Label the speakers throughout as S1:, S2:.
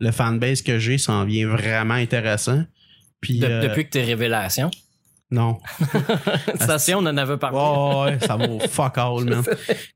S1: le fanbase que j'ai s'en vient vraiment intéressant. Puis,
S2: De-
S1: euh,
S2: Depuis que t'es révélation.
S1: non.
S2: Station, on en avait parlé.
S1: Ouais, ouais, ça vaut fuck all, man.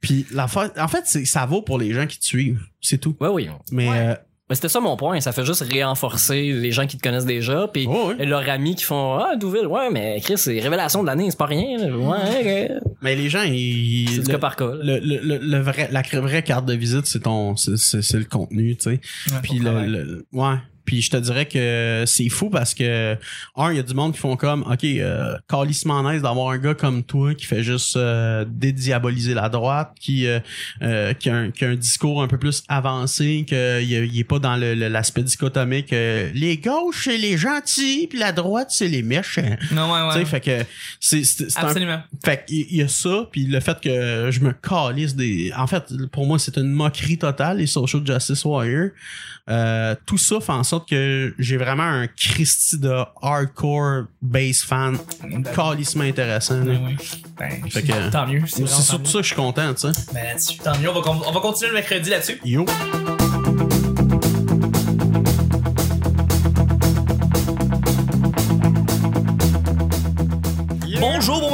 S1: Puis, la fa- en fait, c'est- ça vaut pour les gens qui te suivent. C'est tout.
S2: Ouais, oui.
S1: Mais,
S3: Ouais.
S1: euh,
S2: Mais c'était ça mon point. Ça fait juste renforcer les gens qui te connaissent déjà. Puis
S1: ouais.
S2: leurs amis qui font Ah, Douville, ouais, mais Chris, c'est révélation de l'année, c'est pas rien. là. Ouais, ouais.
S1: mais les gens, ils.
S2: c'est du
S1: le-
S2: cas par cas.
S1: le, le, le, le vrai, la vraie carte de visite, c'est ton, c'est, le contenu, tu sais.
S3: Ouais,
S1: Puis le- ouais. Puis je te dirais que c'est fou parce que un, il y a du monde qui font comme OK, euh, calissement nice d'avoir un gars comme toi qui fait juste euh, dédiaboliser la droite, qui euh, euh, qui, a un, qui a un discours un peu plus avancé, que il, il est pas dans l'aspect dichotomique. euh, les gauches c'est les gentils, puis la droite c'est les méchants.
S3: Non, ouais,
S1: Tu sais,
S3: ouais.
S1: fait que c'est c'est, c'est un
S3: Absolument.
S1: fait qu'il y a ça, puis le fait que je me calisse des... En fait, pour moi, c'est une moquerie totale, les Social Justice Warriors. Euh, tout ça fait en sorte que j'ai vraiment un Christy de hardcore base fan calissement intéressant. là.
S3: Ouais, ouais. Ben,
S1: Fait que-
S3: tant mieux.
S1: C'est
S3: vraiment tant
S1: surtout ça que je suis content, tu sais.
S3: Ben, là-dessus, tant mieux. On va, con- on va continuer le mercredi là-dessus.
S1: Yo!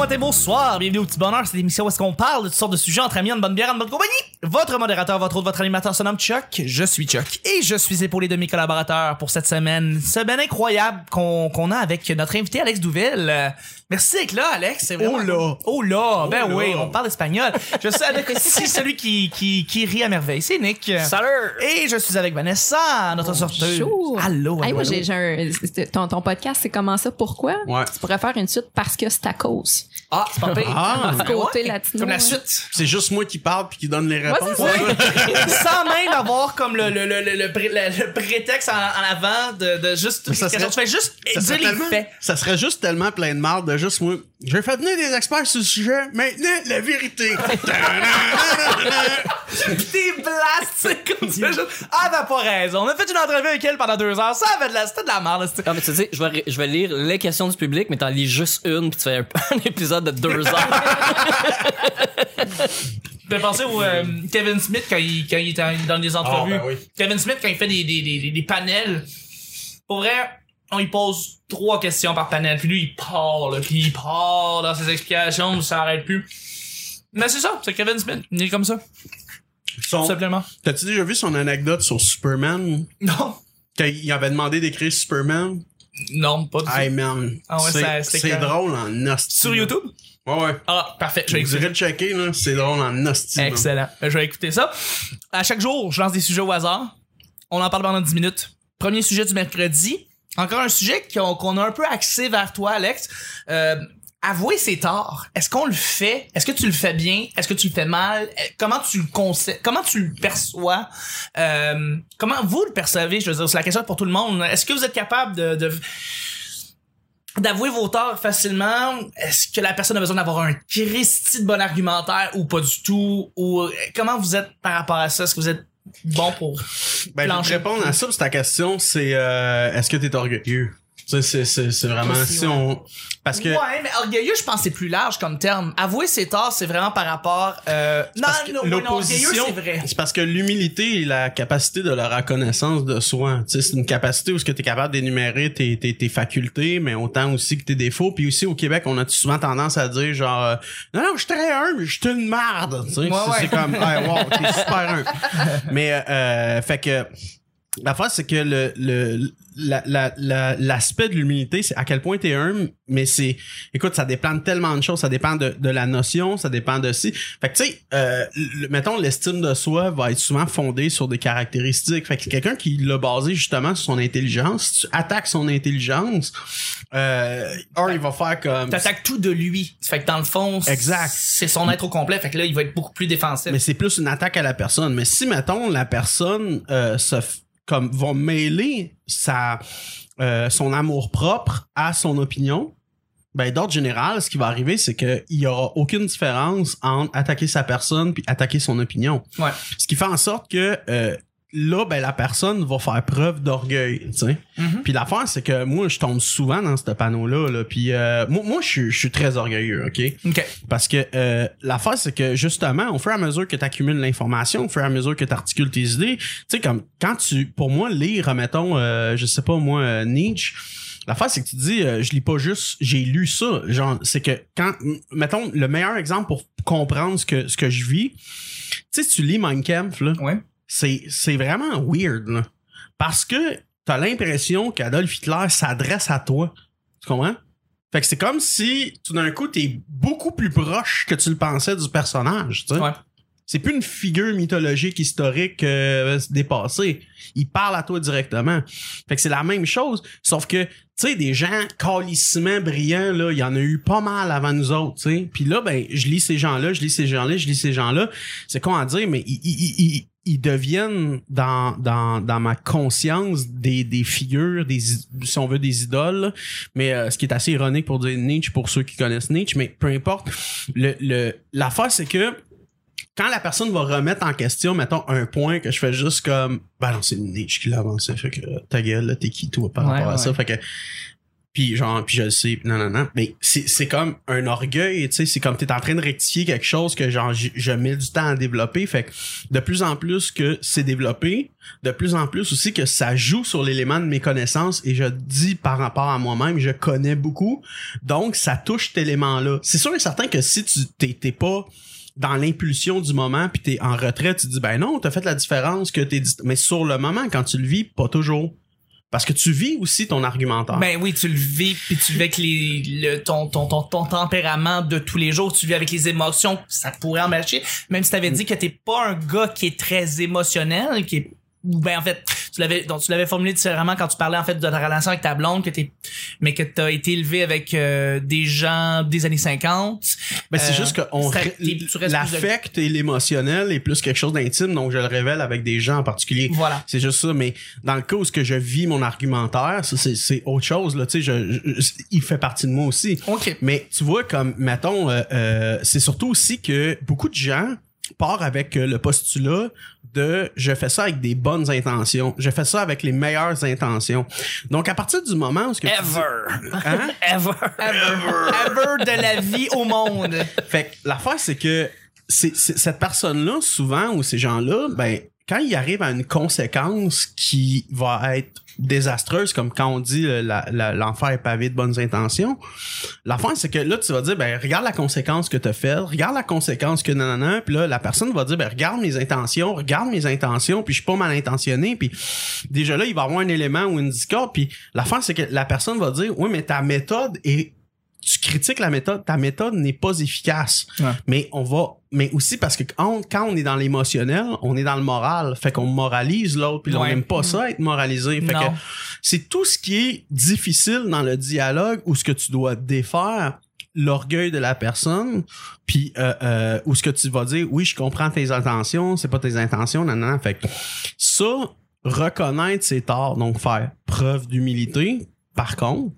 S3: Matin, bonsoir. Bienvenue au Petit Bonheur. C'est l'émission où est-ce qu'on parle de toutes sortes de sujets entre amis, en bonne bière, en bonne compagnie. Votre modérateur, votre autre, votre animateur se nomme Chuck. Je suis Chuck. Et je suis épaulé de mes collaborateurs pour cette semaine. Semaine incroyable qu'on qu'on a avec notre invité Alex Douville. Merci d'être là, Alex. C'est vraiment
S1: Oh là.
S3: Oh là! Ben
S1: là.
S3: oui, on parle espagnol. Je suis avec aussi celui qui, qui, qui rit à merveille. C'est Nick.
S2: Salut!
S3: Et je suis avec Vanessa, notre sorteuse.
S4: Bonjour.
S3: Allô, allô,
S4: Hey, moi,
S3: allô.
S4: j'ai, un, ton, ton podcast, c'est comment ça? Pourquoi?
S1: Ouais.
S4: Tu pourrais faire une suite parce que c'est à cause.
S3: Ah, c'est pas pire.
S1: Ah.
S3: Ben
S4: Côté
S3: ouais.
S4: latino,
S3: Comme la
S4: ouais.
S3: suite.
S1: C'est juste moi qui parle puis qui donne les réponses.
S4: ça.
S3: sans même avoir comme le, le, le, le, le pré- le- le prétexte en, en avant de, de juste
S1: ça
S3: tu
S1: serait-
S3: fais juste
S1: Ça
S3: dire
S1: serait,
S3: les
S1: tellement,
S3: faits
S1: ça serait juste tellement plein de marde de juste moi. Je vais faire venir des experts sur ce sujet. Maintenant, la vérité.
S3: Pis t'es blast c'est comme ça juste, ah t'as pas raison on a fait une entrevue avec elle pendant deux heures ça avait de la c'était de la merde c'était-
S2: Ah, mais tu sais, je vais, je vais lire les questions du public, mais t'en lis juste une, puis tu fais un, un épisode de deux heures.
S3: J'ai pensé au euh, Kevin Smith quand il, quand il était dans des entrevues
S1: Ah, ben oui.
S3: Kevin Smith quand il fait des, des, des, des panels pour vrai on lui pose trois questions par panel puis lui il part là, puis il part dans ses explications ça arrête plus mais c'est ça c'est Kevin Smith il est comme ça
S1: Son-
S3: tout simplement
S1: T'as-tu déjà vu son anecdote sur Superman?
S3: non
S1: Quand il avait demandé d'écrire Superman?
S3: non pas du tout
S1: Hey man,
S3: Ah ouais,
S1: c'est, drôle en hostie.
S3: sur. YouTube?
S1: Ouais, ouais.
S3: ah parfait je vais écouter
S1: de checker, là. C'est drôle en hostie.
S3: Excellent. Je vais écouter ça. À chaque jour, je lance des sujets au hasard. On en parle pendant 10 minutes. Premier sujet du mercredi. Encore un sujet qu'on a un peu axé vers toi, Alex. Euh, avouer ses torts. Est-ce qu'on le fait? Est-ce que tu le fais bien? Est-ce que tu le fais mal? Euh, Comment tu le Comment tu le perçois? Euh, comment vous le percevez? Je veux dire, c'est la question pour tout le monde. Est-ce que vous êtes capable de, de d'avouer vos torts facilement, est-ce que la personne a besoin d'avoir un Christy de bon argumentaire ou pas du tout? Ou euh, comment vous êtes par rapport à ça? Est-ce que vous êtes bon pour
S1: Ben, je vais te
S3: plancher?
S1: répondre à ça, parce que ta question, c'est euh, est-ce que t'es orgueilleux? C'est, vraiment
S3: Aussi,
S1: si
S3: ouais.
S1: on. Parce que.
S3: Ouais, mais orgueilleux, je pense que c'est plus large comme terme. Avouer ses torts, c'est vraiment par rapport... Euh... Non, non,
S1: l'opposition,
S3: orgueilleux, c'est vrai.
S1: c'est parce que l'humilité est la capacité de la reconnaissance de soi. Tu sais, c'est une capacité où ce que tu es capable d'énumérer tes, tes, tes facultés, mais autant aussi que tes défauts. Puis aussi au Québec, on a souvent tendance à dire genre euh, non non, je suis très humble, je suis une marde. Tu sais,
S3: Ouais,
S1: c'est,
S3: ouais.
S1: c'est comme hey, wow, t'es super humble. mais euh, euh, fait que L'affaire, c'est que le, le, la, la, la- l'aspect de l'humilité, c'est à quel point t'es humble, mais c'est, écoute, ça dépend de tellement de choses, ça dépend de, de la notion, ça dépend de si. Fait que, tu sais, euh, le- mettons, l'estime de soi va être souvent fondée sur des caractéristiques. Fait que quelqu'un qui l'a basé justement sur son intelligence, si tu attaques son intelligence, euh, un, il va faire comme...
S3: T'attaques tout de lui. Fait que dans le fond,
S1: Exact.
S3: c'est son être au complet. Fait que là, il va être beaucoup plus défensif.
S1: Mais c'est plus une attaque à la personne. Mais si, mettons, la personne euh, se f- comme va mêler sa, euh, son amour propre à son opinion, ben d'ordre général, ce qui va arriver, c'est qu'il y aura aucune différence entre attaquer sa personne puis attaquer son opinion.
S3: Ouais.
S1: Ce qui fait en sorte que euh, là, ben, la personne va faire preuve d'orgueil, tu sais. Puis l'affaire, c'est que moi, je tombe souvent dans ce panneau-là, là. Puis euh, moi, moi je suis- je suis très orgueilleux, OK?
S3: OK.
S1: Parce que euh, l'affaire, c'est que justement, au fur et à mesure que tu accumules l'information, au fur et à mesure que tu articules tes idées, tu sais, comme quand tu, pour moi, lire, mettons, euh, je sais pas, moi, euh, Nietzsche, l'affaire, c'est que tu dis, euh, je lis pas juste, j'ai lu ça. Genre, c'est que quand, mettons, le meilleur exemple pour comprendre ce que, ce que je vis, tu sais, tu lis Mein Kampf, là,
S3: Ouais.
S1: C'est, c'est vraiment weird, là. Parce que t'as l'impression qu'Adolf Hitler s'adresse à toi. Tu comprends? Fait que c'est comme si, tout d'un coup, t'es beaucoup plus proche que tu le pensais du personnage, tu sais.
S3: Ouais.
S1: C'est plus une figure mythologique historique euh, dépassée. Il parle à toi directement. Fait que c'est la même chose, sauf que, tu sais, des gens calissement brillants, là, il y en a eu pas mal avant nous autres, tu sais. Puis là, ben, je lis ces gens-là, je lis ces gens-là, je lis ces gens-là. C'est con à dire, mais ils, ils, ils, ils deviennent dans, dans, dans ma conscience des, des figures, des, si on veut, des idoles. Mais euh, ce qui est assez ironique pour dire Nietzsche, pour ceux qui connaissent Nietzsche, mais peu importe. Le, le, l'affaire, c'est que quand la personne va remettre en question, mettons, un point que je fais juste comme, ben non, c'est Nietzsche qui l'a avancé, fait que ta gueule, là, t'es qui, toi, par
S3: Ouais,
S1: rapport à
S3: ouais.
S1: ça, fait que, puis genre, puis je le sais, non, non, non, mais c'est, c'est comme un orgueil, tu sais, c'est comme t'es en train de rectifier quelque chose que genre, j- je mets du temps à développer, fait que de plus en plus que c'est développé, de plus en plus aussi que ça joue sur l'élément de mes connaissances et je dis par rapport à moi-même, je connais beaucoup, donc ça touche cet élément-là. C'est sûr et certain que si tu t'es, pas dans l'impulsion du moment puis t'es en retrait, tu dis ben non, t'as fait la différence que t'es dit, mais sur le moment quand tu le vis, pas toujours. Parce que tu vis aussi ton argumentaire.
S3: Ben oui, tu le vis, puis tu le vis avec les, le, ton, ton, ton, ton tempérament de tous les jours, tu vis avec les émotions, ça pourrait en marcher. Même si t'avais dit que t'es pas un gars qui est très émotionnel, qui est ou ben en fait tu l'avais donc tu l'avais formulé différemment quand tu parlais en fait de ta relation avec ta blonde que t'es mais que t'as été élevé avec euh, des gens des années 50
S1: Ben, c'est
S3: Euh,
S1: juste que on
S3: de-
S1: l'affect et l'émotionnel est plus quelque chose d'intime, donc je le révèle avec des gens en particulier.
S3: voilà
S1: C'est juste ça, mais dans le cas où ce que je vis mon argumentaire, ça c'est, c'est autre chose là. Tu sais, je, je- il fait partie de moi aussi.
S3: ok
S1: Mais tu vois, comme mettons, euh, euh, c'est surtout aussi que beaucoup de gens partent avec euh, le postulat de je fais ça avec des bonnes intentions, je fais ça avec les meilleures intentions. Donc à partir du moment où ce que dis-
S2: Ever.
S1: Hein?
S2: Ever.
S3: ever ever de la vie au monde
S1: Fait que l'affaire, c'est que c'est, c'est- cette personne-là, souvent, ou ces gens-là, ben, quand il arrive à une conséquence qui va être désastreuse, comme quand on dit euh, la- la- l'enfer est pavé de bonnes intentions, l'affaire, c'est que là, tu vas dire, ben, regarde la conséquence que t'as faite, regarde la conséquence que nanana, puis là, la personne va dire, ben, regarde mes intentions, regarde mes intentions, puis je suis pas mal intentionné, puis déjà là, il va avoir un élément ou une discorde, puis l'affaire, c'est que la personne va dire, oui, mais ta méthode est tu critiques la méthode, ta méthode n'est pas efficace.
S3: Ouais.
S1: Mais on va, mais aussi parce que quand, quand on est dans l'émotionnel, on est dans le moral. Fait qu'on moralise l'autre, puis là, on
S3: Ouais.
S1: n'aime pas ça être moralisé. Fait
S3: Non.
S1: que c'est tout ce qui est difficile dans le dialogue ou ce que tu dois défaire l'orgueil de la personne puis euh, euh, ou ce que tu vas dire oui je comprends tes intentions c'est pas tes intentions non non fait que ça reconnaître ses torts donc faire preuve d'humilité par contre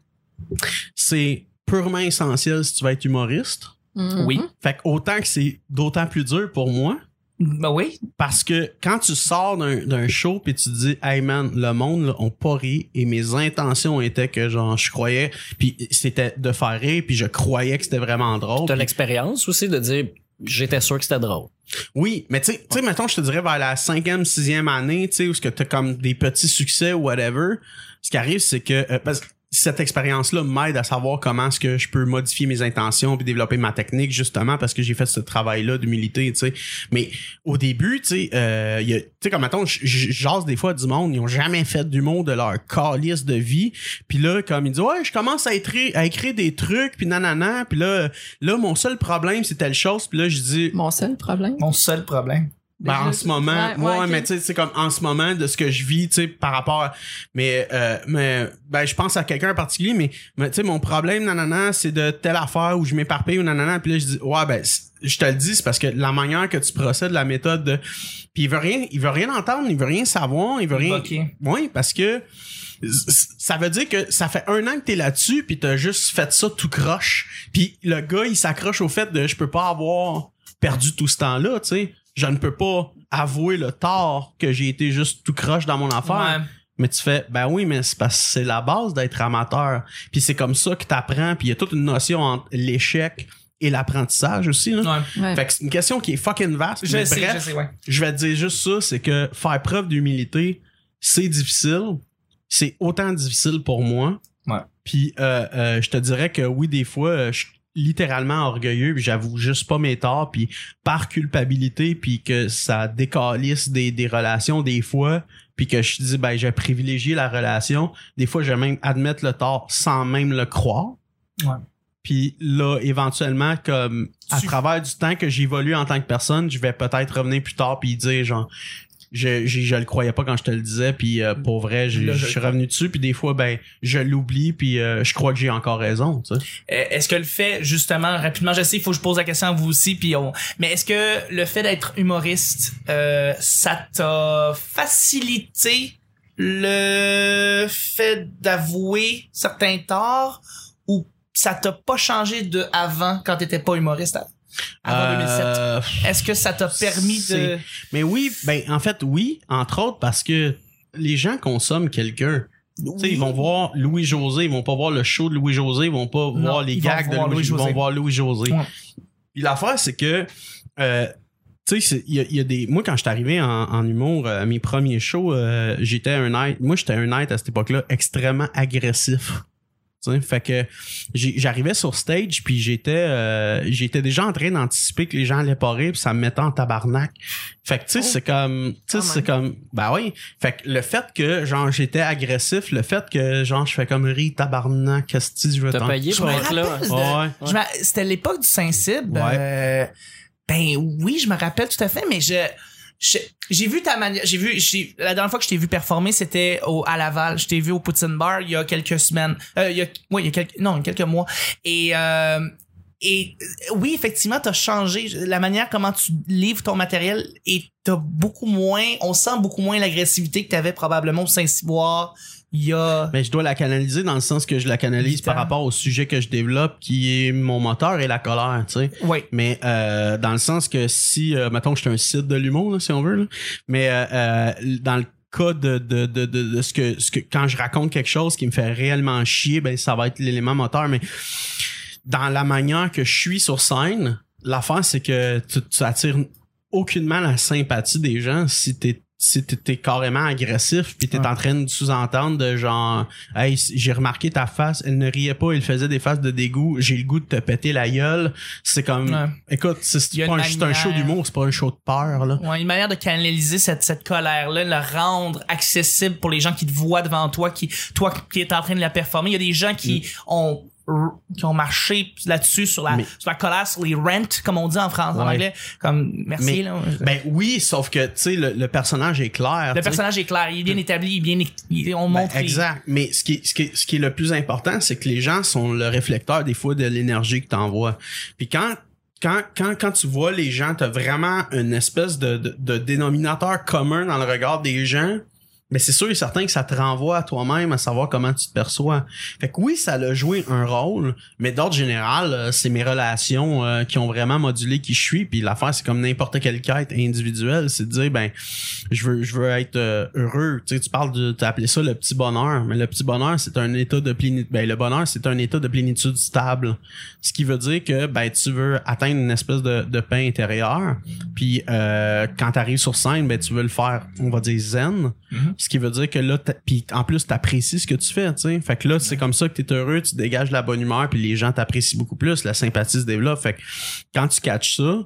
S1: c'est purement essentiel si tu veux être humoriste.
S4: Mhm.
S3: oui.
S1: Fait que autant que c'est d'autant plus dur pour moi.
S3: Ben oui.
S1: Parce que quand tu sors d'un d'un show puis tu te dis hey man le monde là, ont pas ri et mes intentions étaient que genre je croyais puis c'était de faire rire puis je croyais que c'était vraiment drôle.
S2: T'as l'expérience aussi de dire j'étais sûr que c'était drôle.
S1: oui mais tu sais tu sais mettons je te dirais vers la cinquième sixième année tu sais où ce que t'as comme des petits succès ou whatever ce qui arrive c'est que euh, parce que cette expérience-là m'aide à savoir comment est-ce que je peux modifier mes intentions puis développer ma technique justement parce que j'ai fait ce travail-là d'humilité, tu sais. Mais au début, tu sais, euh, il y a- tu sais comme mettons, j'ose des fois du monde, ils ont jamais fait d'humour de leur calice de vie, puis là comme ils disent ouais, je commence à écrire à écrire des trucs puis nanana, puis là là mon seul problème c'est telle chose, puis là je dis
S4: Mon seul problème?
S3: mon seul problème
S1: ben, en ce moment,
S4: Ouais,
S1: ouais,
S4: ouais, ok.
S1: mais tu sais, c'est comme en ce moment de ce que je vis, tu sais, par rapport à, mais, euh, mais, ben, je pense à quelqu'un en particulier, mais, mais tu sais, mon problème, nanana, c'est de telle affaire où je m'éparpille ou nanana, puis là, je dis, ouais, ben, je te le dis, c'est parce que la manière que tu procèdes, la méthode de, puis il veut rien, il veut rien entendre, il veut rien savoir, il veut rien,
S3: Ok.
S1: oui, parce que, ça veut dire que ça fait un an que t'es là-dessus puis t'as juste fait ça tout croche puis le gars il s'accroche au fait de je peux pas avoir perdu tout ce temps-là tu sais je ne peux pas avouer le tort que j'ai été juste tout croche dans mon affaire.
S3: Ouais.
S1: Mais tu fais, ben oui, mais c'est parce que c'est la base d'être amateur. Puis c'est comme ça que t'apprends. Puis il y a toute une notion entre l'échec et l'apprentissage aussi. Là.
S3: Ouais.
S4: Ouais.
S1: Fait que c'est une question qui est fucking vaste.
S3: Je
S1: mais
S3: sais,
S1: bref,
S3: je sais, ouais.
S1: je vais te dire juste ça, c'est que faire preuve d'humilité, c'est difficile. C'est autant difficile pour moi.
S3: Ouais.
S1: Puis euh, euh, je te dirais que oui, des fois, euh, je suis littéralement orgueilleux, puis j'avoue juste pas mes torts, puis par culpabilité, puis que ça décalisse des, des relations des fois, puis que je dis, ben, j'ai privilégié la relation. Des fois, je vais même admettre le tort sans même le croire.
S3: Ouais.
S1: Puis là, éventuellement, comme à
S3: Tu-
S1: travers du temps que j'évolue en tant que personne, je vais peut-être revenir plus tard puis dire genre je, je, je le croyais pas quand je te le disais puis euh, pour vrai
S3: Là, je
S1: je suis revenu dessus puis des fois ben je l'oublie puis euh, je crois que j'ai encore raison tu sais.
S3: Euh, Est-ce que le fait, justement, rapidement, je sais, il faut que je pose la question à vous aussi, puis on... mais est-ce que le fait d'être humoriste, euh, ça t'a facilité le fait d'avouer certains torts? Ça t'a pas changé de avant quand t'étais pas humoriste avant 2007?
S1: Euh,
S3: Est-ce que ça t'a permis de...
S1: mais oui ben en fait oui entre autres parce que les gens consomment quelqu'un ils vont voir Louis-José, ils vont pas voir le show de Louis-José, ils vont pas voir les gags de
S3: voir
S1: Louis, ils
S3: Louis-José.
S1: vont voir Louis-José.
S3: Ouais.
S1: Puis l'affaire, c'est que, euh, tu sais, il y a, il y a des. Moi, quand je suis arrivé en, en humour, euh, à mes premiers shows, euh, j'étais un être. Moi, j'étais un être à cette époque-là extrêmement agressif. Tu sais, fait que j'arrivais sur stage puis j'étais euh, j'étais déjà en train d'anticiper que les gens allaient pas rire puis ça me mettait en tabarnak. Fait que tu sais
S4: Oh.
S1: c'est comme tu sais
S4: Quand
S1: c'est comme bah oui. Fait que le fait que genre j'étais agressif, le fait que genre je fais comme rire tabarnak, qu'est-ce que je veux
S2: T'as payé pour être là.
S3: de-
S1: Ouais.
S3: C'était l'époque du Saint-Cybe.
S1: Ouais.
S3: euh, ben oui, je me rappelle tout à fait, mais je... J'ai vu ta manière, j'ai vu, la dernière fois que je t'ai vu performer, c'était au, à Laval. Je t'ai vu au Poutine Bar il y a quelques semaines. Euh, il y a, ouais, il y a quelques, non, quelques mois. Et, euh, et euh, oui, effectivement, t'as changé la manière comment tu livres ton matériel et t'as beaucoup moins, on sent beaucoup moins l'agressivité que t'avais probablement au Saint-Cyboire il y a,
S1: Mais je dois la canaliser dans le sens que je la canalise par rapport au sujet que je développe qui est mon moteur et la colère, tu sais.
S3: ouais.
S1: Mais euh, dans le sens que si, euh, mettons que je suis un site de l'humour, là, si on veut, là, mais euh, euh, dans le cas de, de, de, de, de ce, que, ce que quand je raconte quelque chose qui me fait réellement chier, ben ça va être l'élément moteur. Mais dans la manière que je suis sur scène, l'affaire c'est que tu, tu attires aucunement la sympathie des gens si t'es si t'es carrément agressif puis t'es
S3: Ouais.
S1: en train de sous-entendre de genre hey j'ai remarqué ta face elle ne riait pas elle faisait des faces de dégoût j'ai le goût de te péter la gueule c'est comme
S3: Ouais.
S1: écoute c'est pas un, un show d'humour c'est pas un show de peur là
S3: Ouais, une manière de canaliser cette, cette colère-là, la rendre accessible pour les gens qui te voient devant toi, qui, toi qui es en train de la performer. Il y a des gens qui ont qui ont marché là-dessus sur la
S1: Mais-
S3: sur la colère sur les rent comme on dit en français en anglais comme merci
S1: Mais-
S3: là
S1: ben oui sauf que tu sais le, le personnage est clair
S3: le personnage est clair il est bien établi il est bien il- on
S1: Ben,
S3: montre les-
S1: exact. Mais ce qui, est, ce, qui ce qui est le plus important, c'est que les gens sont le réflecteur des fois de l'énergie que t'envoies. Puis quand quand, quand, quand tu vois les gens, t'as vraiment une espèce de, de, de dénominateur commun dans le regard des gens, mais c'est sûr et certain que ça te renvoie à toi-même à savoir comment tu te perçois. Fait que oui, ça a joué un rôle, mais d'ordre général, euh, c'est mes relations euh, qui ont vraiment modulé qui je suis. Puis l'affaire, c'est comme n'importe quelle quête individuelle, c'est de dire ben je veux je veux être euh, heureux. Tu sais, tu parles de t'as appelé ça le petit bonheur, mais le petit bonheur, c'est un état de plénitude. Ben le bonheur, c'est un état de plénitude stable. Ce qui veut dire que ben tu veux atteindre une espèce de, de paix intérieure. Puis euh, quand tu arrives sur scène, ben tu veux le faire, on va dire zen.
S3: Mhm.
S1: Ce qui veut dire que là, puis en plus, t'apprécies ce que tu fais, tu sais. Fait que là, c'est comme ça que t'es heureux, tu dégages la bonne humeur, puis les gens t'apprécient beaucoup plus, la sympathie se développe. Fait que quand tu catches ça,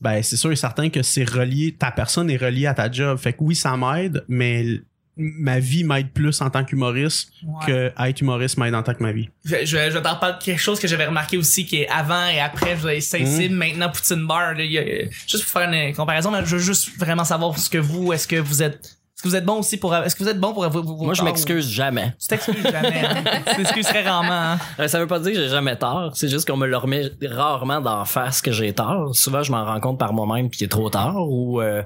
S1: ben c'est sûr et certain que c'est relié, ta personne est reliée à ta job. Fait que oui, ça m'aide, mais ma vie m'aide plus en tant qu'humoriste
S3: Ouais.
S1: que être humoriste m'aide en tant que ma vie.
S3: Je, je, t'en parler de quelque chose que j'avais remarqué aussi qui est avant et après je vais sensible maintenant Poutine Bar là, y a- juste pour faire une comparaison mais je veux juste vraiment savoir ce que vous est-ce que vous êtes est-ce que vous êtes bon aussi pour est-ce que vous êtes bon pour vos-
S2: Moi, je m'excuse jamais.
S3: tu t'excuses jamais hein? tu t'excuses très rarement hein?
S2: Euh, Ça veut pas dire que j'ai jamais tort. C'est juste qu'on me le remet rarement d'en face que j'ai tort. Souvent, je m'en rends compte par moi-même puis il est trop tard ou euh,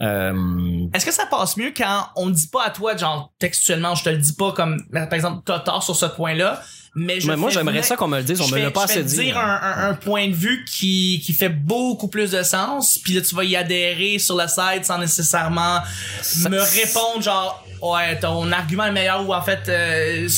S2: euh,
S3: est-ce que ça passe mieux quand on dit pas à toi genre textuellement je te le dis pas comme par exemple t'as tort sur ce point là Mais, je
S2: Mais moi, j'aimerais ça qu'on me le dise. On me l'a pas assez dit.
S3: dire un, un- un point de vue qui, qui fait beaucoup plus de sens, puis là tu vas y adhérer sur le site sans nécessairement
S2: Ça-
S3: me répondre genre ouais ton argument est meilleur ou en fait euh,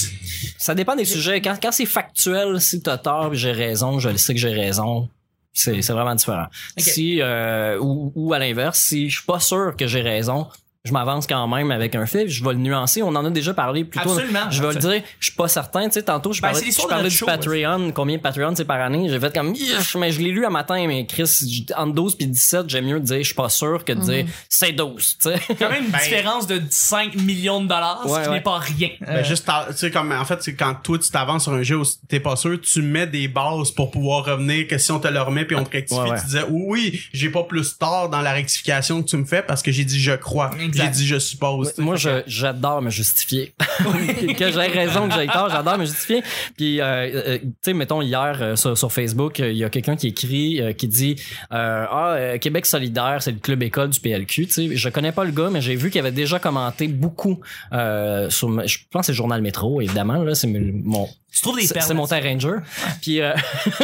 S2: Ça dépend des sujets. Quand, quand c'est factuel, si t'as tort j'ai raison, je le sais que j'ai raison. C'est, c'est vraiment différent. Si euh, ou, ou à l'inverse, si je suis pas sûr que j'ai raison, je m'avance quand même avec un fait, je vais le nuancer. On en a déjà parlé plus tôt.
S3: Absolument.
S2: Je vais le dire, je suis pas certain. Tu sais, tantôt, je
S3: Ben,
S2: parlais, je parlais du
S3: show,
S2: Patreon. Combien de Patreon c'est par année? J'ai fait comme, mais je l'ai lu un matin, mais Chris, entre 12 puis 17, j'aime mieux dire je suis pas sûr que de dire c'est 12. Tu sais.
S3: quand même une
S1: Ben-
S3: différence de 5 millions de dollars, ce qui
S2: ouais.
S3: n'est pas rien.
S1: Ben,
S3: Euh,
S1: juste, tu sais, comme, en fait, c'est quand toi, tu t'avances sur un jeu où t'es pas sûr, tu mets des bases pour pouvoir revenir, que si on te le remet puis on te rectifie,
S2: Ouais, ouais.
S1: tu disais, oui, oui, j'ai pas plus tort dans la rectification que tu me fais parce que j'ai dit je crois.
S3: Exact.
S1: J'ai dit je suppose.
S2: Moi, j'adore me justifier. que j'ai raison, que j'ai tort, j'adore me justifier. Puis, euh, euh, tu sais, mettons, hier, euh, sur, sur Facebook, euh, il y a quelqu'un qui écrit, euh, qui dit euh, Ah, Québec solidaire, c'est le club école du PLQ. Tu sais, je connais pas le gars, mais j'ai vu qu'il avait déjà commenté beaucoup euh, sur... Je pense que c'est Journal Métro, évidemment. Là, c'est mon,
S3: tu trouves des
S2: c'est
S3: perles?
S2: c'est mon Ranger. Puis euh,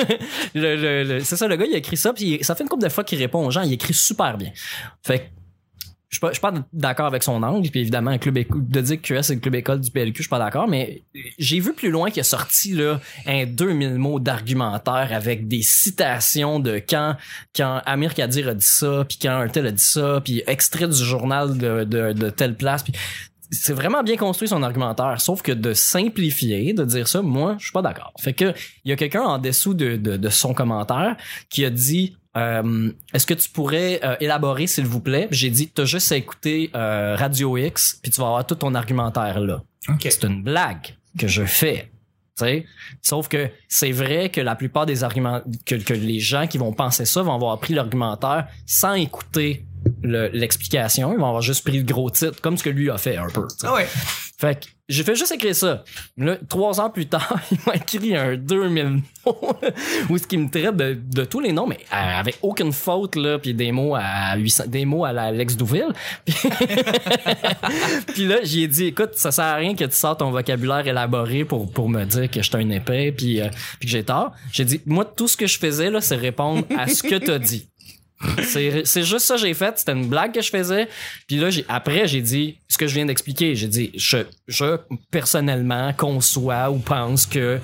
S2: le, le- le- c'est ça, le gars, il a écrit ça, puis ça fait une couple de fois qu'il répond aux gens, il écrit super bien. Fait que je suis pas, suis pas d'accord avec son angle, puis évidemment, un club de dire que QS c'est le club école du PLQ, je suis pas d'accord, mais j'ai vu plus loin qu'il a sorti là un 2000 mots d'argumentaire avec des citations de quand quand Amir Kadir a dit ça, puis quand un tel a dit ça, puis extrait du journal de, de, de telle place, puis c'est vraiment bien construit son argumentaire, sauf que de simplifier, de dire ça, moi, je suis pas d'accord. Fait que il y a quelqu'un en dessous de, de, de son commentaire qui a dit euh, est-ce que tu pourrais euh, élaborer s'il vous plaît? J'ai dit t'as juste à écouter euh, Radio X puis tu vas avoir tout ton argumentaire là.
S3: Ok.
S2: C'est une blague que je fais. tu sais? Sauf que c'est vrai que la plupart des arguments que, que les gens qui vont penser ça vont avoir pris l'argumentaire sans écouter le- l'explication, ils vont avoir juste pris le gros titre, comme ce que lui a fait un peu.
S3: Ah ouais.
S2: Fait que j'ai fait juste écrire ça. Là, trois ans plus tard, il m'a écrit un 2000 mots où ce qui me traite de, de tous les noms, mais euh, avec aucune faute, là, puis des mots à 800, des mots à Douville. Puis, là, j'ai dit, écoute, ça sert à rien que tu sors ton vocabulaire élaboré pour, pour me dire que je suis un épais puis, euh, puis que j'ai tort. J'ai dit, moi, tout ce que je faisais, là, c'est répondre à ce que t'as dit. C'est c'est juste ça que j'ai fait. C'était une blague que je faisais. Puis là, après, j'ai dit ce que je viens d'expliquer. J'ai dit, je, je personnellement conçois ou pense que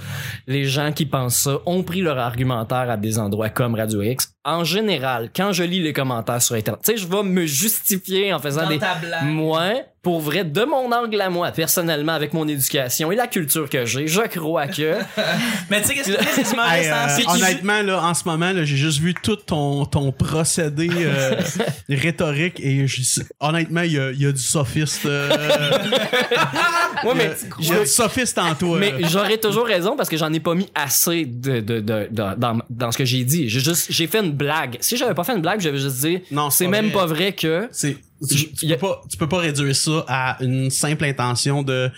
S2: les gens qui pensent ça ont pris leur argumentaire à des endroits comme Radio X. En général, quand je lis les commentaires sur Internet, tu sais, je vais me justifier en faisant
S3: Dans
S2: des... Moi, pour vrai, de mon angle à moi, personnellement, avec mon éducation et la culture que j'ai, je crois que...
S3: Mais tu sais, qu'est-ce que c'est, c'est humoriste,
S1: Hey, euh,
S3: hein? C'est
S1: honnêtement, là, en ce moment, là, j'ai juste vu tout ton, ton procédé euh, rhétorique et je- honnêtement, il y a, il y a du sophiste. euh,
S2: Ouais,
S1: il y a-
S2: mais
S1: il y a du sophiste en toi.
S2: Mais j'aurais toujours raison parce que j'en ai pas mis assez de, de, de, de- dans, dans ce que j'ai dit. J'ai juste, j'ai fait une blague. Si j'avais pas fait une blague, j'avais juste dit,
S1: Non, c'est
S2: c'est même
S1: vrai.
S2: pas vrai que.
S1: C'est, tu, peux pas, tu peux pas réduire ça à une simple intention de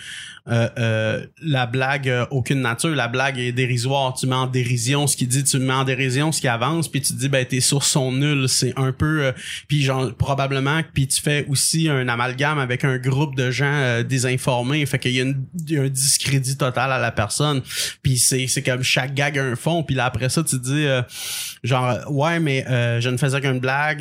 S1: euh, euh, la blague euh, aucune nature. La blague est dérisoire. Tu mets en dérision ce qu'il dit, tu mets en dérision ce qui avance, puis tu dis ben tes sources sont nulles. C'est un peu, euh, puis genre probablement, puis tu fais aussi un amalgame avec un groupe de gens désinformés. Fait qu'il y y a un discrédit total à la personne. Puis c'est c'est comme chaque gag a un fond. Puis là après ça tu dis euh, genre ouais mais euh, je ne faisais qu'une blague.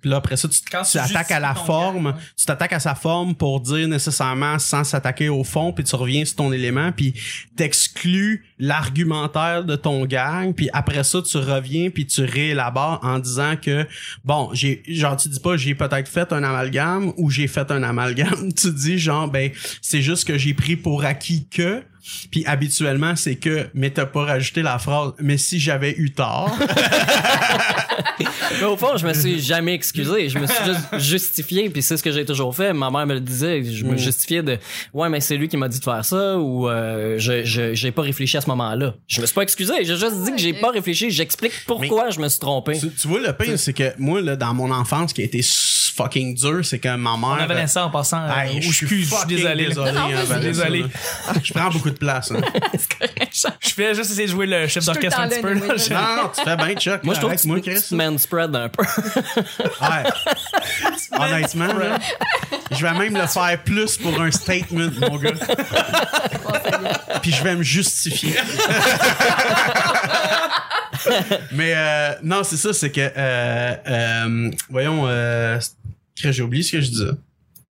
S1: puis là après ça tu,
S3: Quand
S1: tu
S3: tu
S1: attaques à la forme,
S3: ouais.
S1: tu t'attaques à sa forme pour dire nécessairement sans s'attaquer au fond, puis tu reviens sur ton élément, puis t'exclus l'argumentaire de ton gag, puis après ça tu reviens puis tu réélabores en disant que bon j'ai genre tu dis pas j'ai peut-être fait un amalgame ou j'ai fait un amalgame, tu dis genre ben c'est juste que j'ai pris pour acquis que puis habituellement c'est que mais t'as pas rajouté la phrase mais si j'avais eu tort
S2: Mais au fond, je me suis jamais excusé. Je me suis juste justifié, puis c'est ce que j'ai toujours fait. Ma mère me le disait. Je me
S1: Mm.
S2: justifiais de, ouais, mais c'est lui qui m'a dit de faire ça, ou euh, je, je, j'ai pas réfléchi à ce moment-là. Je me suis pas excusé. J'ai juste dit que j'ai pas réfléchi. J'explique pourquoi je me suis trompé.
S1: tu, tu vois le pire c'est que moi là dans mon enfance qui a été fucking dur c'est que ma mère
S3: On a Vanessa en passant. euh,
S1: Hey, je suis
S3: je suis désolé.
S1: désolé,
S4: Non,
S1: hein. Vanessa,
S3: Désolé.
S1: Je prends beaucoup de place. hein.
S3: Je fais juste essayer de jouer le chef d'orchestre un petit peu.
S4: là,
S1: Non, non, tu fais bien, Chuck.
S2: Moi, je trouve que
S1: moi, Chris.
S2: tu manspread un peu.
S1: Ouais. Honnêtement, là, Je vais même le faire plus pour un statement, mon gars. Puis je vais me justifier. Mais euh, non, c'est ça, c'est que euh, euh, voyons, euh, j'ai oublié ce que je disais.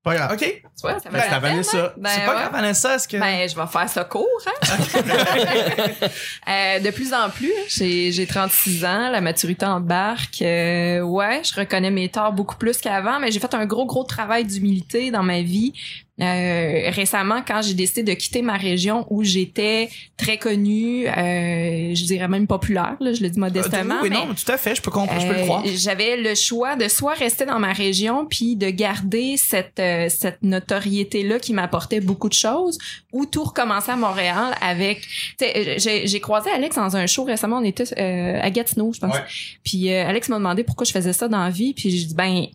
S1: Pas grave.
S3: OK.
S4: Tu vois, ça
S1: Ben,
S4: fait
S1: c'est Vanessa.
S4: Ben,
S3: c'est pas
S4: ouais.
S3: grave, Vanessa, est-ce que...
S4: Ben, je vais faire ça court, hein? Euh, de plus en plus, j'ai, j'ai 36 ans, la maturité embarque. Euh, ouais, je reconnais mes torts beaucoup plus qu'avant, mais j'ai fait un gros, gros travail d'humilité dans ma vie. Euh, récemment, quand j'ai décidé de quitter ma région où j'étais très connue, euh, je dirais même populaire, là, je le dis modestement,
S3: Euh, oui,
S4: mais
S3: non, tout à fait, je peux comprendre, je peux le
S4: euh,
S3: croire.
S4: J'avais le choix de soit rester dans ma région puis de garder cette euh, cette notoriété là qui m'apportait beaucoup de choses ou tout recommencer à Montréal avec euh, j'ai j'ai croisé Alex dans un show récemment on était euh, à Gatineau je pense.
S1: Ouais.
S4: Puis euh, Alex m'a demandé pourquoi je faisais ça dans la vie puis j'ai dit ben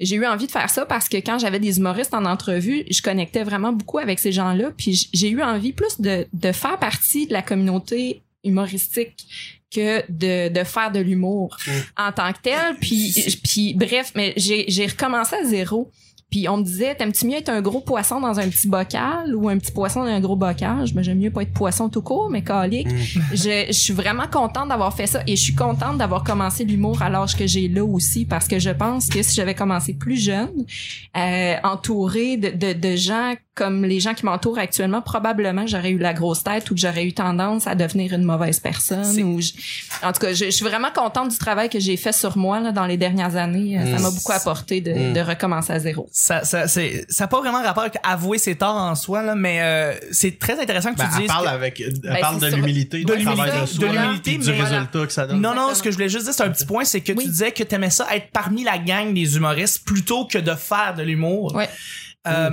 S4: j'ai eu envie de faire ça parce que quand j'avais des humoristes en entrevue, je connectais vraiment beaucoup avec ces gens-là. Puis j'ai eu envie plus de, de faire partie de la communauté humoristique que de, de faire de l'humour en tant que tel. Puis, puis bref, mais j'ai j'ai recommencé à zéro. Puis on me disait, t'aimes-tu mieux être un gros poisson dans un petit bocal ou un petit poisson dans un gros bocage? Ben, j'aime mieux pas être poisson tout court, mais calique. Je, je suis vraiment contente d'avoir fait ça et je suis contente d'avoir commencé l'humour à l'âge que j'ai là aussi parce que je pense que si j'avais commencé plus jeune, euh, entourée de, de, de gens comme les gens qui m'entourent actuellement, probablement j'aurais eu la grosse tête ou que j'aurais eu tendance à devenir une mauvaise personne. Ou je- En tout cas, je, je suis vraiment contente du travail que j'ai fait sur moi là, dans les dernières années. Euh, Ça
S1: Mm.
S4: m'a beaucoup apporté de,
S1: Mm.
S4: de recommencer à zéro.
S3: Ça, ça, c'est, ça n'a pas vraiment rapport avec avouer ses torts en soi, là, mais euh, c'est très intéressant que
S1: Ben,
S3: tu
S1: elle
S3: dises.
S1: parle
S3: que-
S1: avec, elle
S4: Ben,
S1: parle de l'humilité,
S3: de l'humilité,
S1: du résultat que ça donne.
S3: Non, non, ce que je voulais juste dire, c'est un petit point, c'est que
S4: Oui.
S3: tu disais que t'aimais ça être parmi la gang des humoristes plutôt que de faire de l'humour.
S4: Ouais.
S3: Euh,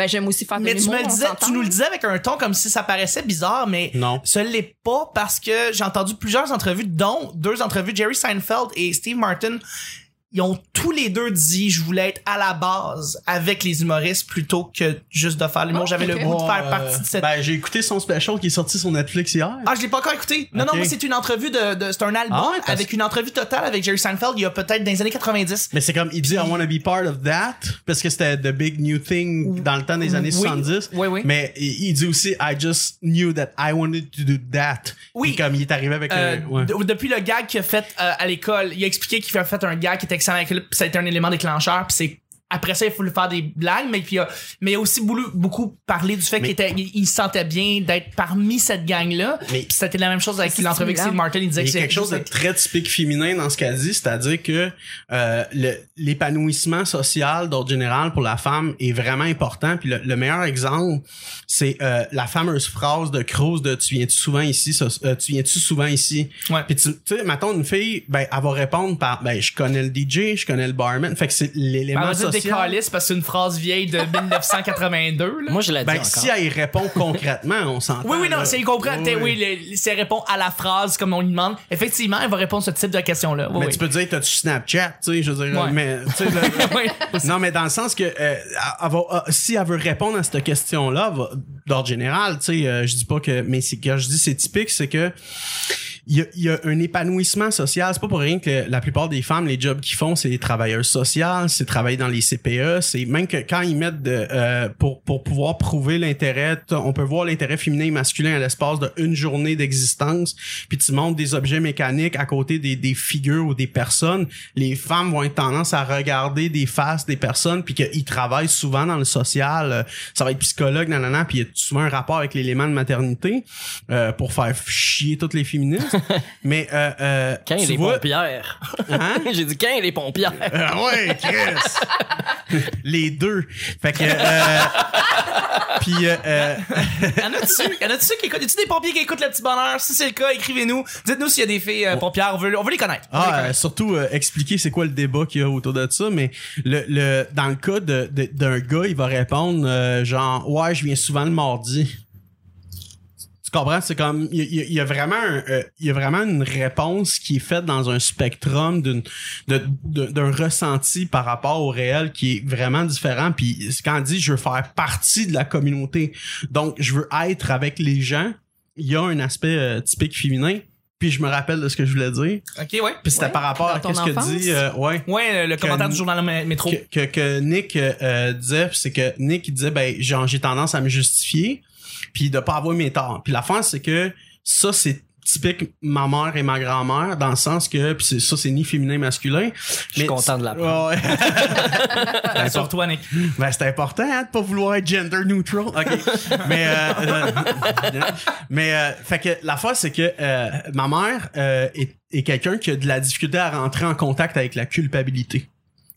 S4: Ben, j'aime aussi faire de
S3: mais tu
S4: l'humour,
S3: me le
S4: on
S3: disais,
S4: s'entend.
S3: tu nous le disais avec un ton comme si ça paraissait bizarre, mais
S1: Non.
S3: ce l'est pas parce que j'ai entendu plusieurs entrevues, dont deux entrevues, Jerry Seinfeld et Steve Martin. Ils ont tous les deux dit je voulais être à la base avec les humoristes plutôt que juste de faire l'humour.
S4: Oh,
S3: J'avais le goût de faire
S1: Euh,
S3: partie de cette
S1: Ben, j'ai écouté son special qui est sorti sur Netflix hier.
S3: Ah, je l'ai pas encore écouté. Non, non, moi, c'est une entrevue de, de c'est un album
S1: Ah ouais,
S3: avec une entrevue totale avec Jerry Seinfeld il y a peut-être dans les années 90.
S1: Mais c'est comme, il dit, I wanna be part of that, parce que c'était the big new thing dans le temps des années
S3: Oui.
S1: 70.
S3: Oui, oui.
S1: Mais il dit aussi, I just knew that I wanted to do that.
S3: Oui.
S1: Comme il est arrivé avec
S3: Euh,
S1: un, ouais.
S3: de- depuis le gag qu'il a fait euh, à l'école, il a expliqué qu'il a fait un gag qui était ça a été un élément déclencheur, puis c'est après ça, il faut lui faire des blagues, mais puis il a, mais il a aussi beaucoup, beaucoup parlé du fait qu'il était, il, il se sentait bien d'être parmi cette gang-là.
S1: Mais-
S3: c'était la même chose avec l'entrevue avec. Steve Martin. Il disait
S1: Il y
S3: que
S1: a
S3: c'est
S1: quelque chose de très typique féminin dans ce qu'elle dit, c'est-à-dire que euh, le- l'épanouissement social d'ordre général pour la femme est vraiment important. Puis le, le meilleur exemple, c'est euh, la fameuse phrase de Cruz de "Tu viens-tu souvent ici? Ça- euh, Tu viens-tu souvent ici?
S3: Ouais.
S1: Puis tu tu sais, mettons une fille, ben elle va répondre par "Ben je connais le DJ, je connais le barman." Fait que c'est l'élément social.
S3: Parce que c'est une phrase vieille de 1982. là.
S2: Moi, je l'ai dit
S1: Ben
S2: encore.
S1: si elle y répond concrètement, on s'entend.
S3: Oui, oui, non, c'est il comprend.
S1: Oui, oui.
S3: Oui, le- c'est répond à la phrase comme on lui demande. Effectivement, elle va répondre ce type de question-là. Oui,
S1: Mais
S3: oui.
S1: tu peux dire t'as-tu Snapchat, tu sais, je veux dire,
S3: Ouais.
S1: mais le-. Non, mais dans le sens que euh, elle- elle va- euh, si elle veut répondre à cette question-là, va- d'ordre général, tu sais, euh, je dis pas que, mais c'est quand je dis c'est typique, c'est que il y a, il y a un épanouissement social. C'est pas pour rien que la plupart des femmes, les jobs qu'ils font, c'est les travailleurs sociales, c'est travailler dans les CPE, c'est même que quand ils mettent de, euh, pour pour pouvoir prouver l'intérêt, on peut voir l'intérêt féminin et masculin à l'espace de une journée d'existence, puis tu montres des objets mécaniques à côté des, des figures ou des personnes, les femmes vont être tendance à regarder des faces des personnes puis qu'ils travaillent souvent dans le social, euh, ça va être psychologue nanana, puis il y a souvent un rapport avec l'élément de maternité euh, pour faire chier toutes les féministes. Mais euh, euh,
S2: Quand
S1: tu
S2: les
S1: vois,
S2: pompières.
S1: hein?
S2: J'ai dit quand les pompières.
S1: Ah ouais, Chris! Les deux. Fait que. Euh, puis. Euh, euh,
S3: Y en a-tu? A-tu qui écoutent? Y a-tu des pompiers qui écoutent le petit bonheur? Si c'est le cas, écrivez-nous. Dites-nous s'il y a des filles euh, pompières. On veut, on veut les connaître. On veut les
S1: ah, euh,
S3: connaître.
S1: surtout euh, expliquer c'est quoi le débat qu'il y a autour de ça, mais le, le dans le cas de- de- d'un gars, il va répondre euh, genre ouais, je viens souvent le mardi. Tu comprends? C'est comme il y, a- il y a vraiment un, euh, il y a vraiment une réponse qui est faite dans un spectrum d'une d'un ressenti par rapport au réel qui est vraiment différent. Puis quand on dit je veux faire partie de la communauté, donc je veux être avec les gens, il y a un aspect euh, typique féminin. puis je me rappelle de ce que je voulais dire.
S3: Ok, ouais.
S1: Puis c'était
S4: Ouais,
S1: par rapport à
S4: ton
S1: ce que dit, euh, ouais.
S3: Ouais, le commentaire du journal mé- métro.
S1: que, que, que Nick euh, disait, c'est que Nick il disait ben genre j'ai tendance à me justifier puis de pas avoir mes torts. Puis la fin c'est que ça c'est typique ma mère et ma grand-mère dans le sens que puis ça c'est ni féminin ni masculin.
S2: Je suis content de l'apprendre.
S1: Ouais. Ben,
S3: Sur toi, Nick.
S1: ben, c'est important hein, de pas vouloir être gender neutral. OK. mais euh, euh, mais euh, fait que la fois c'est que euh, ma mère euh, est, est quelqu'un qui a de la difficulté à rentrer en contact avec la culpabilité.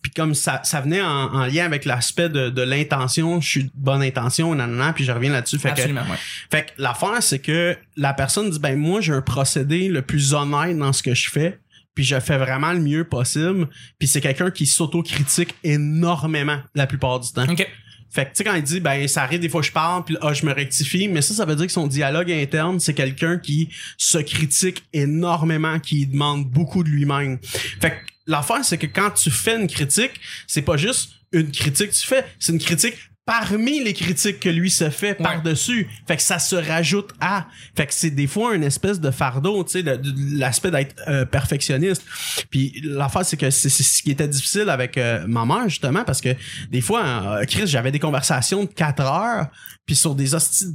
S1: Puis comme ça, ça venait en, en lien avec l'aspect de, de l'intention, je suis de bonne intention, nanana, puis je reviens là-dessus. Fait que,
S3: ouais.
S1: fait que l'affaire, c'est que la personne dit, ben moi, j'ai un procédé le plus honnête dans ce que je fais, puis je fais vraiment le mieux possible. Puis c'est quelqu'un qui s'autocritique énormément la plupart du temps.
S3: Ok.
S1: Fait que tu sais quand il dit ben ça arrive des fois je parle puis ah je me rectifie mais ça ça veut dire que son dialogue interne c'est quelqu'un qui se critique énormément qui demande beaucoup de lui-même. Fait que l'affaire c'est que quand tu fais une critique, c'est pas juste une critique que tu fais, c'est une critique parmi les critiques que lui se fait par-dessus. Fait que ça se rajoute à. Fait que c'est des fois une espèce de fardeau, tu sais, l'aspect d'être euh, perfectionniste. Puis l'affaire, c'est que c'est ce qui était difficile avec euh, ma mère, justement, parce que des fois, euh, Chris, j'avais des conversations de 4 heures, puis sur des hosties.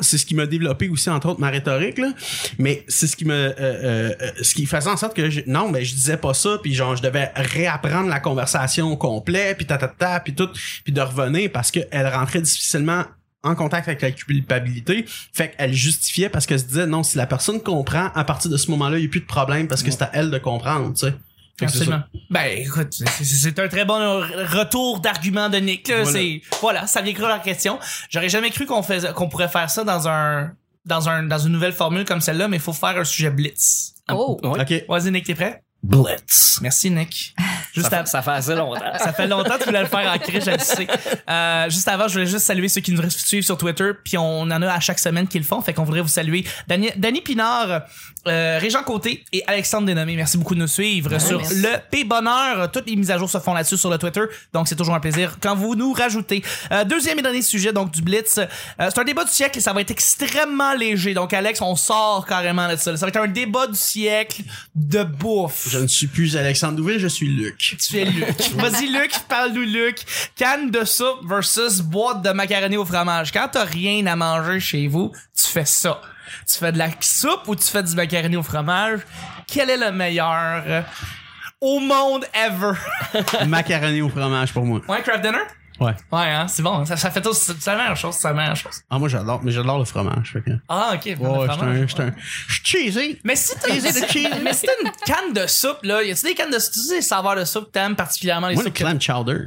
S1: C'est ce qui m'a développé aussi, entre autres, ma rhétorique, là. Mais c'est ce qui me... euh, euh, euh, ce qui faisait en sorte que... je- non, mais je disais pas ça, puis genre, je devais réapprendre la conversation au complet, puis tatata, puis tout, puis de revenir, parce qu'elle rentrait difficilement en contact avec la culpabilité. Fait qu'elle justifiait parce qu'elle se disait, non, si la personne comprend, à partir de ce moment-là, il n'y a plus de problème parce que c'est à elle de comprendre, tu sais.
S3: Absolument. Ben, écoute, c'est- un très bon re- retour d'argument de Nick. là.
S1: Voilà.
S3: C'est voilà, ça vient la question. J'aurais jamais cru qu'on faisait, qu'on pourrait faire ça dans un, dans un, dans une nouvelle formule comme celle-là, mais il faut faire un sujet blitz.
S4: Oh.
S1: OK.
S3: Vas-y, Nick, t'es prêt?
S2: Blitz.
S3: Merci, Nick. Juste
S2: Ça, fait, ça fait assez longtemps.
S3: ça fait longtemps que tu voulais le faire en cri, je le sais. Euh, juste avant, je voulais juste saluer ceux qui nous suivent sur Twitter, puis on en a à chaque semaine qui le font, fait qu'on voudrait vous saluer. Dani, Dani Pinard, euh, Régent Côté et Alexandre Dénommé, merci beaucoup de nous suivre sur
S4: merci.
S3: le P Bonheur. Toutes les mises à jour se font là-dessus sur le Twitter, donc c'est toujours un plaisir quand vous nous rajoutez. Euh, deuxième et dernier sujet, donc du Blitz. Euh, c'est un débat du siècle et ça va être extrêmement léger. Donc Alex, on sort carrément de ça. Ça va être un débat du siècle de bouffe.
S1: Je ne suis plus Alexandre Douville, je suis Luc.
S3: Tu fais Luc. Vas-y, Luc, parle-nous, Luc. Canne de soupe versus boîte de macaroni au fromage. Quand t'as rien à manger chez vous, tu fais ça. Tu fais de la soupe ou tu fais du macaroni au fromage? Quel est le meilleur au monde ever?
S1: Macaroni au fromage pour moi.
S3: Ouais, Craft Dinner?
S1: Ouais.
S3: Ouais, hein, c'est bon. Ça, ça fait tout, c'est la meilleure chose, c'est la meilleure chose.
S1: Ah, moi, j'adore, mais j'adore le fromage. Fait que...
S3: Ah, ok.
S1: Ouais,
S3: le
S1: ouais, j'étais
S3: fromage.
S1: un, je suis cheesy.
S3: Mais si t'as, mais si t'as une canne de soupe, là, y a-tu des cannes de soupe, tu sais, des saveurs de soupe que t'aimes particulièrement les
S1: Moi, le
S3: soupes? que-
S1: clam chowder.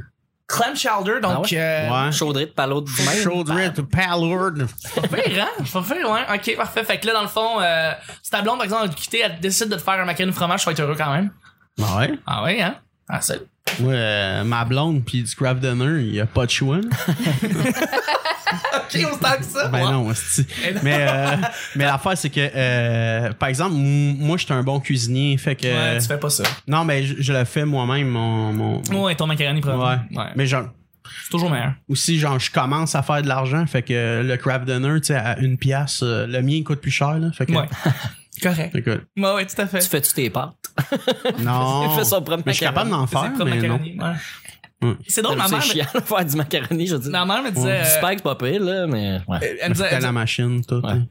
S3: Clam chowder, donc,
S2: Ah ouais?
S3: euh,
S1: Ouais.
S2: Chaudrée de palo de même.
S1: Chowder to pallard.
S3: Pas pire, hein? Pas pire, ouais. Ok, parfait. Fait que là, dans le fond, euh, si ta blonde, par exemple, a quitté, elle décide de te faire un macaroni au fromage, tu vas être heureux quand même.
S1: Ouais?
S3: Ah ouais, hein? Ah, c'est.
S1: Moi, euh, ma blonde puis du craft dinner, il y a pas de choix.
S3: Ok, on se que ça.
S1: Ben
S3: Ouais.
S1: non. Mais euh, mais l'affaire c'est que euh, par exemple, moi j'étais un bon cuisinier, fait que
S3: Ouais, tu fais pas ça.
S1: non mais je, je le fais moi-même mon, mon...
S3: Ouais, ton macaroni
S1: ouais.
S3: probablement. Ouais.
S1: Mais genre
S3: C'est toujours meilleur.
S1: aussi genre je commence à faire de l'argent, fait que le craft dinner, tu sais à une pièce, euh, le mien coûte plus cher là, fait que
S3: Ouais. Correct. Ouais, ouais, tout à fait.
S2: Tu fais-tu tes pâtes?
S1: non.
S2: Il fait son propre
S1: mais je suis capable d'en faire, mais non.
S3: Ouais.
S1: Ouais.
S3: C'est drôle, ma mère,
S2: C'est
S3: me-
S2: chiant de faire du macaroni, je dire.
S3: ma mère me
S1: Ouais.
S3: disait.
S2: Du
S3: euh,
S2: c'est pas pire, là, mais ouais.
S3: elle me disait,
S1: à la machine tout.
S2: Ouais.
S1: hein.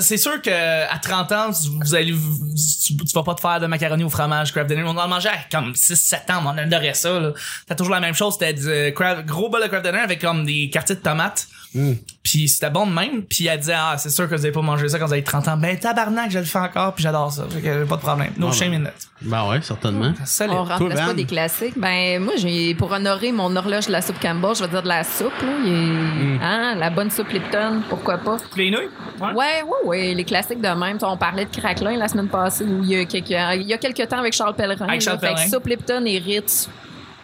S3: C'est sûr que à 30 ans, tu- vous allez, vous- tu, tu vas pas te faire de macaroni au fromage, craft dinner. On en mangeait à comme 6-7 ans, on adorait ça. T'as toujours la même chose, c'était du euh, craft- gros bol de craft dinner avec comme des quartiers de tomates.
S1: Mm.
S3: Puis c'était bon de même. Puis elle disait, ah, c'est sûr que vous avez pas mangé ça quand vous avez 30 ans. Ben, tabarnak, je le fais encore, puis j'adore ça. Fait que pas de problème. No
S1: Ah,
S3: shame
S1: ben.
S3: in it.
S1: Ben ouais, certainement.
S4: On remplace pas des classiques. Ben, moi, j'ai, pour honorer mon horloge de la soupe Campbell, je vais dire de la soupe, là. Il est- hein, la bonne soupe Lipton, pourquoi pas.
S3: Les nouilles? Ouais.
S4: Ouais, ouais, ouais, les classiques de même. On parlait de craquelin la semaine passée, où il y a quelques, il y a quelques temps avec Charles Pellerin.
S3: Avec Charles
S4: là. Fait que soupe Lipton et Ritz.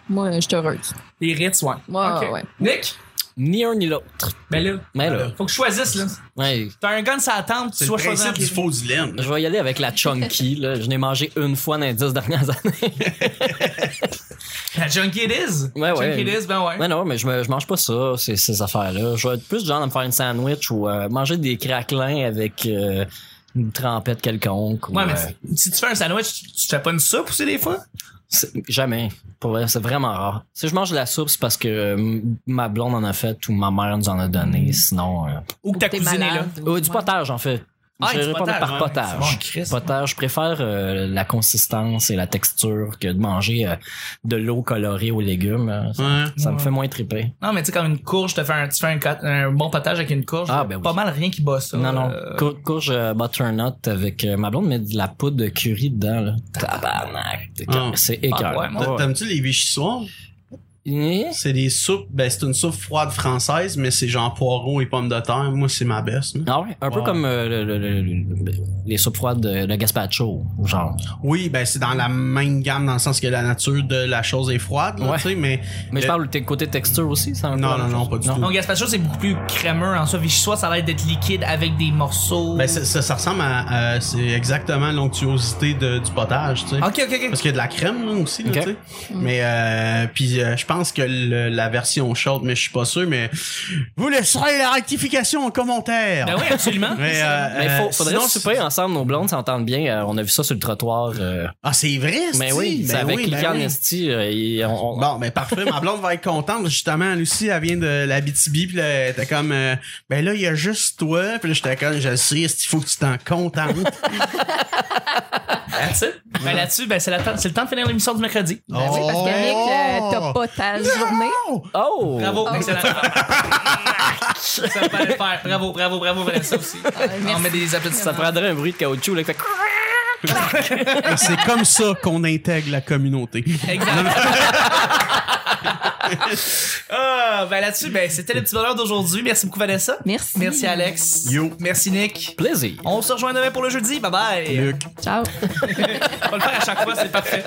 S4: Moi, je suis heureuse.
S3: Les Ritz, ouais.
S4: Ouais,
S3: Ok.
S4: ouais.
S3: Nick?
S2: Ni un ni l'autre.
S3: Ben là.
S2: Mais là,
S3: Faut que je choisisse, là.
S2: ouais,
S3: T'as un gun la tente, tu
S1: C'est
S3: dois choisir.
S1: du faux dilemme.
S2: je vais y aller avec la chunky, là. Je n'ai mangé une fois dans les dix dernières années.
S3: La Junkie It Is.
S2: Ouais, ouais.
S3: Junkie It Is, ben ouais.
S2: Mais non, mais je, me, je mange pas ça, ces, ces affaires-là. Je vais être plus du genre à me faire une sandwich ou euh, manger des craquelins avec euh, une trempette quelconque. ou,
S3: Ouais, mais
S2: euh,
S3: si tu fais un sandwich, tu, tu te fais pas une soupe aussi des fois?
S2: Jamais. Pour vrai, c'est vraiment rare. Si je mange de la soupe, c'est parce que euh, ma blonde en a fait ou ma mère nous en a donné. Sinon, euh,
S3: Ou que ta
S4: T'es
S3: cousine est là?
S4: ou-
S2: oh, du
S4: ouais.
S2: potage en fait.
S3: Ah,
S2: je
S3: potage,
S2: par
S3: ouais.
S2: potage.
S3: C'est bon, Christ.
S2: potage, je préfère euh, la consistance et la texture que de manger euh, de l'eau colorée aux légumes. euh, Ça,
S1: Ouais.
S2: ça me fait moins triper.
S3: Non, mais tu sais, comme une courge, tu fais un, tu fais un, un bon potage avec une courge.
S2: Ah, ben oui.
S3: Pas mal rien qui bat ça.
S2: non, non.
S3: euh,
S2: Cour- Courge euh, butternut avec euh, ma blonde met de la poudre de curry dedans. Là. Tabarnak. C'est
S1: Ah.
S2: C'est
S3: Ah,
S2: écœurant.
S3: ouais, moi,
S1: T'a- T'aimes-tu les vichysoires? C'est des soupes, ben c'est une soupe froide française, mais c'est genre poireaux et pommes de terre. Moi, c'est ma best.
S2: Ah ouais, un peu comme euh, le- le- le- le- les soupes froides de, de gazpacho, genre.
S1: Oui, ben c'est dans la même gamme dans le sens que la nature de la chose est froide, là,
S2: Ouais.
S1: tu sais, mais
S2: Mais je
S1: Euh,
S2: parle du côté texture aussi, peu
S1: Non, non, non, pas du tout.
S3: Non, gazpacho, c'est beaucoup plus crémeux en soi. Vichyssoise, ça a l'air d'être liquide avec des morceaux.
S1: ben ça, ça, ça ressemble à, à- c'est exactement l'onctuosité de- du potage, tu sais.
S3: Ok, ok, ok.
S1: Parce qu'il y a de la crème là, aussi, tu sais. Mais euh, puis euh, je pense que le- la version chaude, mais je suis pas sûr, mais vous laisserez la rectification en commentaire.
S3: Ben oui, absolument.
S1: Mais, euh,
S2: Mais faut,
S1: euh,
S2: faudrait
S1: sinon,
S2: souper ensemble, nos blondes s'entendent bien. Euh, on a vu ça sur le trottoir. euh,
S1: Ah, c'est vrai,
S2: mais
S1: c'est
S2: oui, c'est avec
S1: oui, ben oui.
S2: Esti, euh, et on- on-
S1: Bon, ben parfait. Ma blonde va être contente. Justement, Lucie, elle vient de la BTB, puis là, elle était comme, euh, ben là, il y a juste toi. Puis là, j'étais comme, je le sais, il faut que tu t'en contentes?
S3: That's it. Ben là-dessus, ben c'est la temps- c'est le temps de finir l'émission du mercredi.
S4: Ben oui, parce euh, t'as pas ta journée.
S2: Oh!
S3: Bravo, excellent. ça fallait le faire. Bravo, bravo, bravo, Vanessa aussi. On met des
S2: Ça
S3: applaudissements.
S2: prendrait un bruit de caoutchouc, là, qui fait...
S1: C'est comme ça qu'on intègre la communauté.
S3: Exact. ah, ben là-dessus, ben c'était le petit bonheur d'aujourd'hui. Merci beaucoup, Vanessa.
S4: Merci.
S3: Merci, Alex.
S1: Yo.
S3: Merci, Nick.
S2: Plaisir.
S3: On se rejoint demain pour le jeudi. Bye bye.
S1: Luc.
S4: Ciao.
S3: On va le faire à chaque fois, c'est parfait.